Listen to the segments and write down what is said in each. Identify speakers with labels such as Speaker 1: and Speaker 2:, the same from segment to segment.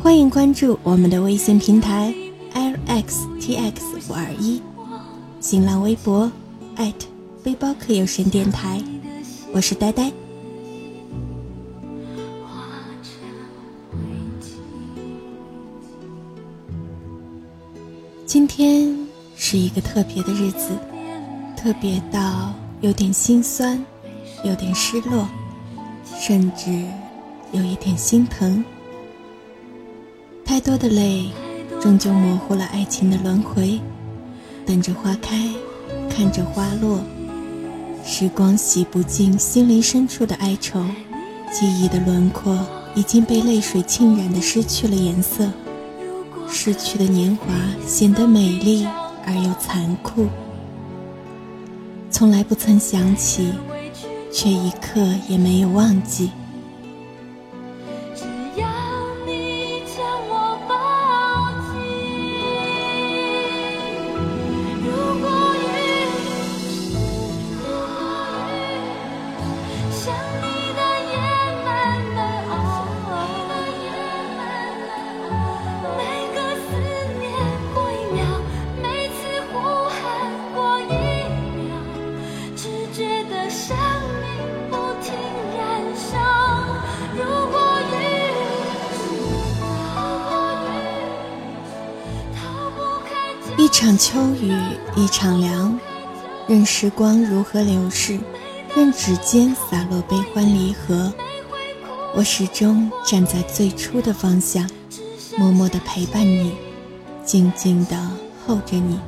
Speaker 1: 欢迎关注我们的微信平台 lxtx 五二一，新浪微博背包客有声电台，我是呆呆。今天是一个特别的日子，特别到有点心酸，有点失落，甚至有一点心疼。太多的泪，终究模糊了爱情的轮回。等着花开，看着花落，时光洗不尽心灵深处的哀愁，记忆的轮廓已经被泪水浸染的失去了颜色。逝去的年华显得美丽而又残酷。从来不曾想起，却一刻也没有忘记。一场秋雨一场凉，任时光如何流逝，任指尖洒落悲欢离合，我始终站在最初的方向，默默地陪伴你，静静地候着你。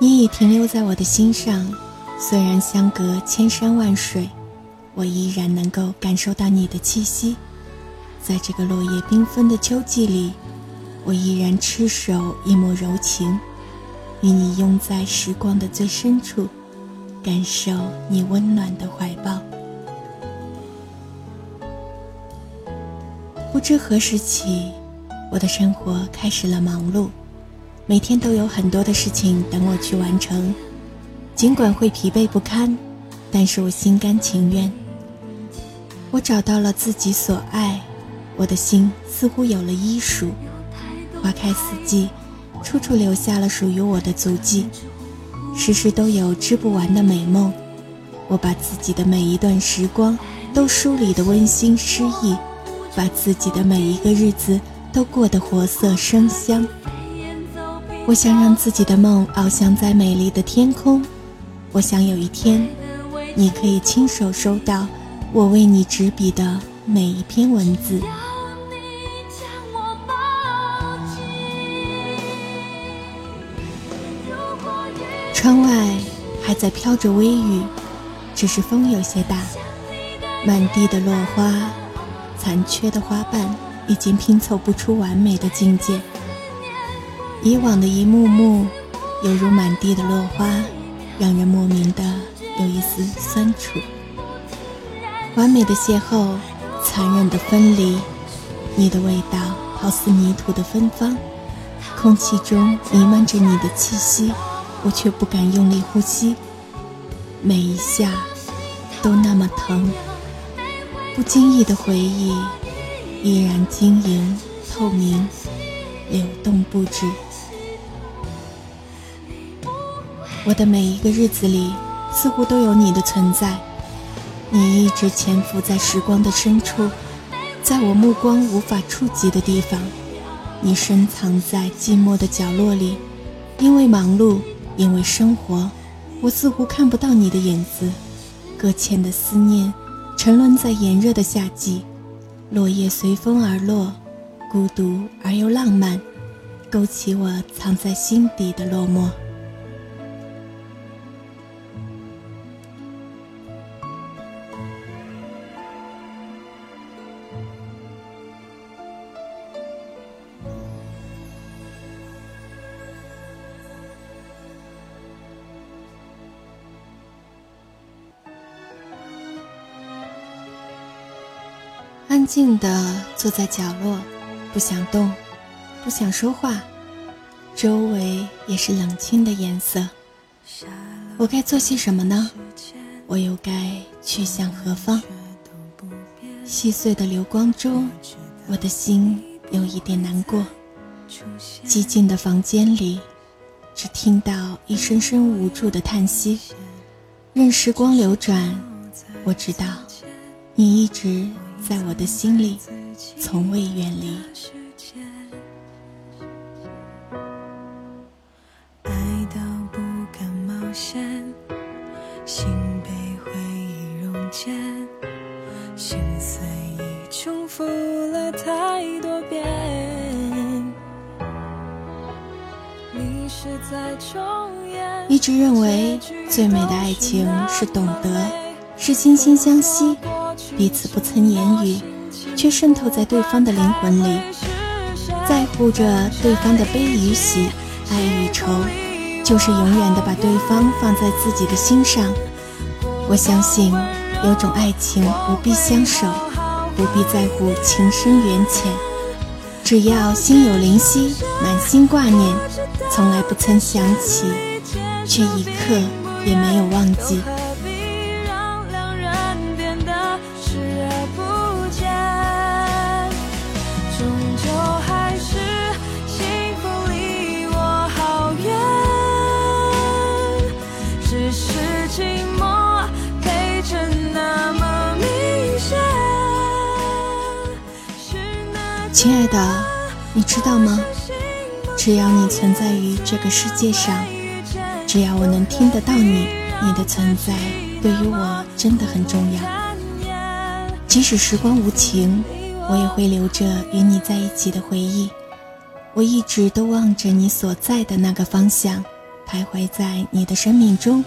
Speaker 1: 你已停留在我的心上，虽然相隔千山万水，我依然能够感受到你的气息，在这个落叶缤纷的秋季里。我依然痴守一抹柔情，与你拥在时光的最深处，感受你温暖的怀抱。不知何时起，我的生活开始了忙碌，每天都有很多的事情等我去完成。尽管会疲惫不堪，但是我心甘情愿。我找到了自己所爱，我的心似乎有了依属。花开四季，处处留下了属于我的足迹，时时都有织不完的美梦。我把自己的每一段时光都梳理得温馨诗意，把自己的每一个日子都过得活色生香。我想让自己的梦翱翔在美丽的天空，我想有一天，你可以亲手收到我为你执笔的每一篇文字。窗外还在飘着微雨，只是风有些大。满地的落花，残缺的花瓣已经拼凑不出完美的境界。以往的一幕幕，犹如满地的落花，让人莫名的有一丝酸楚。完美的邂逅，残忍的分离。你的味道好似泥土的芬芳，空气中弥漫着你的气息。我却不敢用力呼吸，每一下都那么疼。不经意的回忆，依然晶莹透明，流动不止。我的每一个日子里，似乎都有你的存在。你一直潜伏在时光的深处，在我目光无法触及的地方。你深藏在寂寞的角落里，因为忙碌。因为生活，我似乎看不到你的影子。搁浅的思念，沉沦在炎热的夏季。落叶随风而落，孤独而又浪漫，勾起我藏在心底的落寞。安静地坐在角落，不想动，不想说话，周围也是冷清的颜色。我该做些什么呢？我又该去向何方？细碎的流光中，我的心有一点难过。寂静的房间里，只听到一声声无助的叹息。任时光流转，我知道，你一直在我的心里，从未远离。
Speaker 2: 爱到不敢冒险，心被回忆溶解，心碎已重复了太多遍。你是在重
Speaker 1: 一直认为最美的爱情是懂得，是惺惺相惜，彼此不曾言语，却渗透在对方的灵魂里，在乎着对方的悲与喜，爱与愁，就是永远的把对方放在自己的心上。我相信，有种爱情不必相守，不必在乎情深缘浅，只要心有灵犀，满心挂念，从来不曾想起。却一刻也没有忘记。亲爱的，你知道吗？只要你存在于这个世界上。只要我能听得到你，你的存在对于我真的很重要。即使时光无情，我也会留着与你在一起的回忆。我一直都望着你所在的那个方向，徘徊在你的生命中，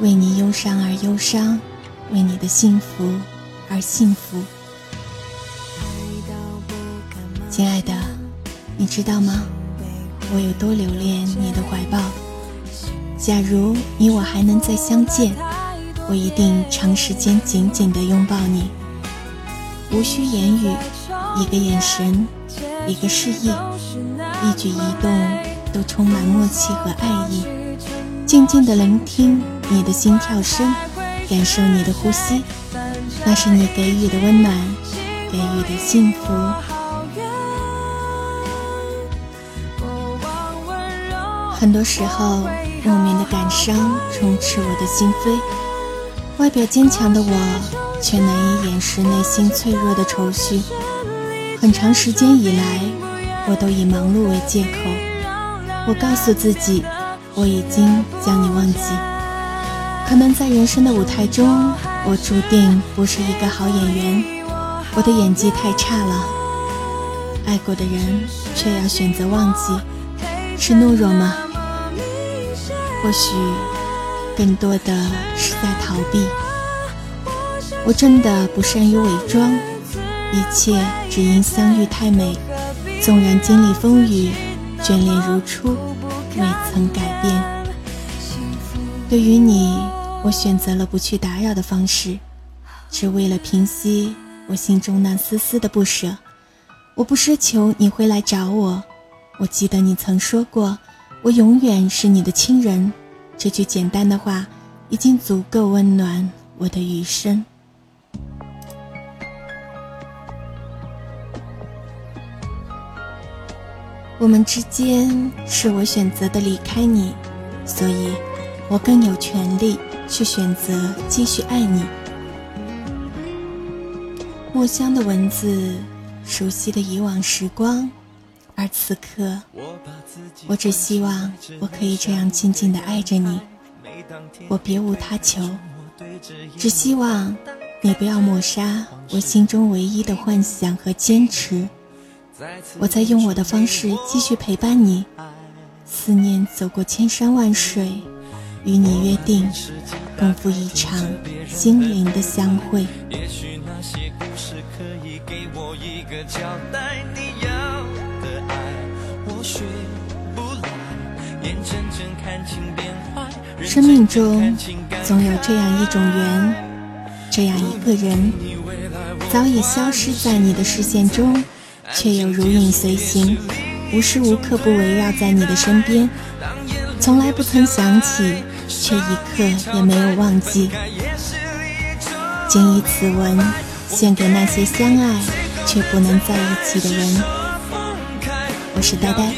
Speaker 1: 为你忧伤而忧伤，为你的幸福而幸福。亲爱的，你知道吗？我有多留恋你的怀抱。假如你我还能再相见，我一定长时间紧紧地拥抱你，无需言语，一个眼神，一个示意，一举一动都充满默契和爱意。静静地聆听你的心跳声，感受你的呼吸，那是你给予的温暖，给予的幸福。很多时候。莫名的感伤充斥我的心扉，外表坚强的我，却难以掩饰内心脆弱的愁绪。很长时间以来，我都以忙碌为借口，我告诉自己，我已经将你忘记。可能在人生的舞台中，我注定不是一个好演员，我的演技太差了。爱过的人，却要选择忘记，是懦弱吗？或许，更多的是在逃避。我真的不善于伪装，一切只因相遇太美。纵然经历风雨，眷恋如初，未曾改变。对于你，我选择了不去打扰的方式，只为了平息我心中那丝丝的不舍。我不奢求你会来找我。我记得你曾说过。我永远是你的亲人，这句简单的话已经足够温暖我的余生。我们之间是我选择的离开你，所以我更有权利去选择继续爱你。墨香的文字，熟悉的以往时光。而此刻，我只希望我可以这样静静地爱着你，我别无他求，只希望你不要抹杀我心中唯一的幻想和坚持。我在用我的方式继续陪伴你，思念走过千山万水，与你约定，共赴一场心灵的相会。也许那些故事可以给我一个交代，你生命中总有这样一种缘，这样一个人，早已消失在你的视线中，却又如影随形，无时无刻不围绕在你的身边，从来不曾想起，却一刻也没有忘记。谨以此文，献给那些相爱却不能在一起的人。我是呆呆。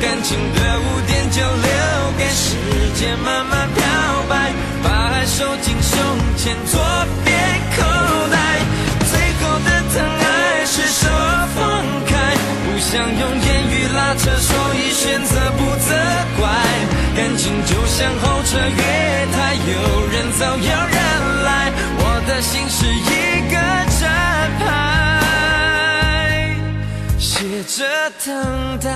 Speaker 2: 感情的污点就留给时间慢慢漂白，把爱收进胸前左边口袋。最后的疼爱是手放开，不想用言语拉扯，所以选择不责怪。感情就像候车月台，有人走有人来，我的心是一个站牌，接着等待，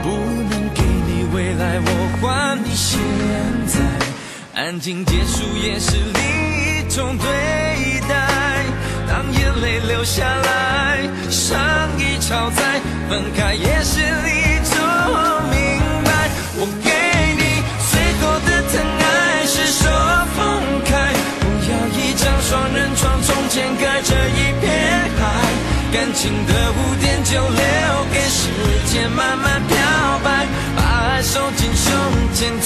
Speaker 2: 不能给你未来，我还你现在，安静结束也是另一种对。当眼泪流下来，伤已超载，分开也是另一种明白。我给你最后的疼爱是手放开，不要一张双人床，中间隔着一片海。感情的污点就留给时间慢慢漂白，把爱收进胸前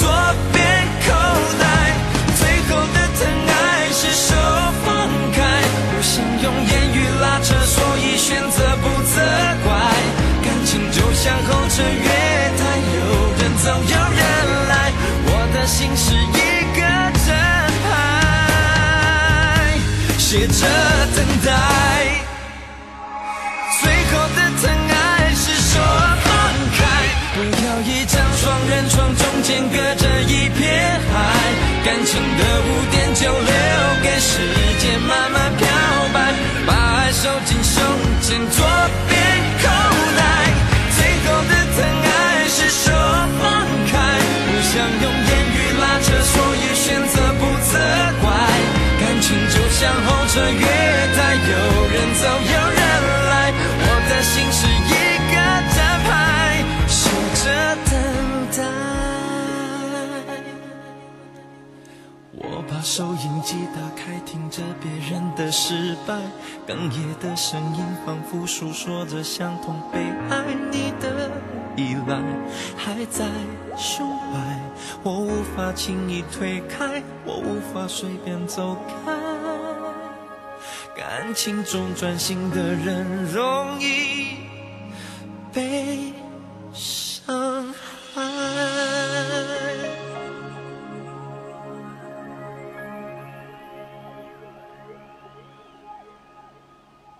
Speaker 2: 像候车月台，有人走，有人来。我的心是一个站牌，写着等待。最后的疼爱是说放开，不要一张双人床，中间隔着一片海。感情的污点就留给时间慢慢漂白，把爱收进胸前左着别人的失败，哽咽的声音仿佛诉说着相同悲哀，你的依赖还在胸怀。我无法轻易推开，我无法随便走开。感情中专心的人容易被。